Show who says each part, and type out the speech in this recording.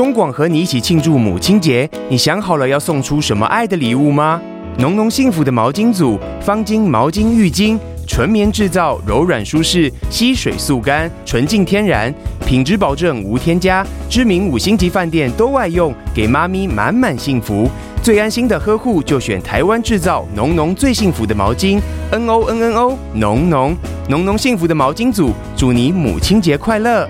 Speaker 1: 中广和你一起庆祝母亲节，你想好了要送出什么爱的礼物吗？浓浓幸福的毛巾组，方巾、毛巾、浴巾，纯棉制造，柔软舒适，吸水速干，纯净天然，品质保证无添加，知名五星级饭店都爱用，给妈咪满满幸福。最安心的呵护，就选台湾制造浓浓最幸福的毛巾，N O N N O 浓浓浓浓幸福的毛巾组，祝你母亲节快乐。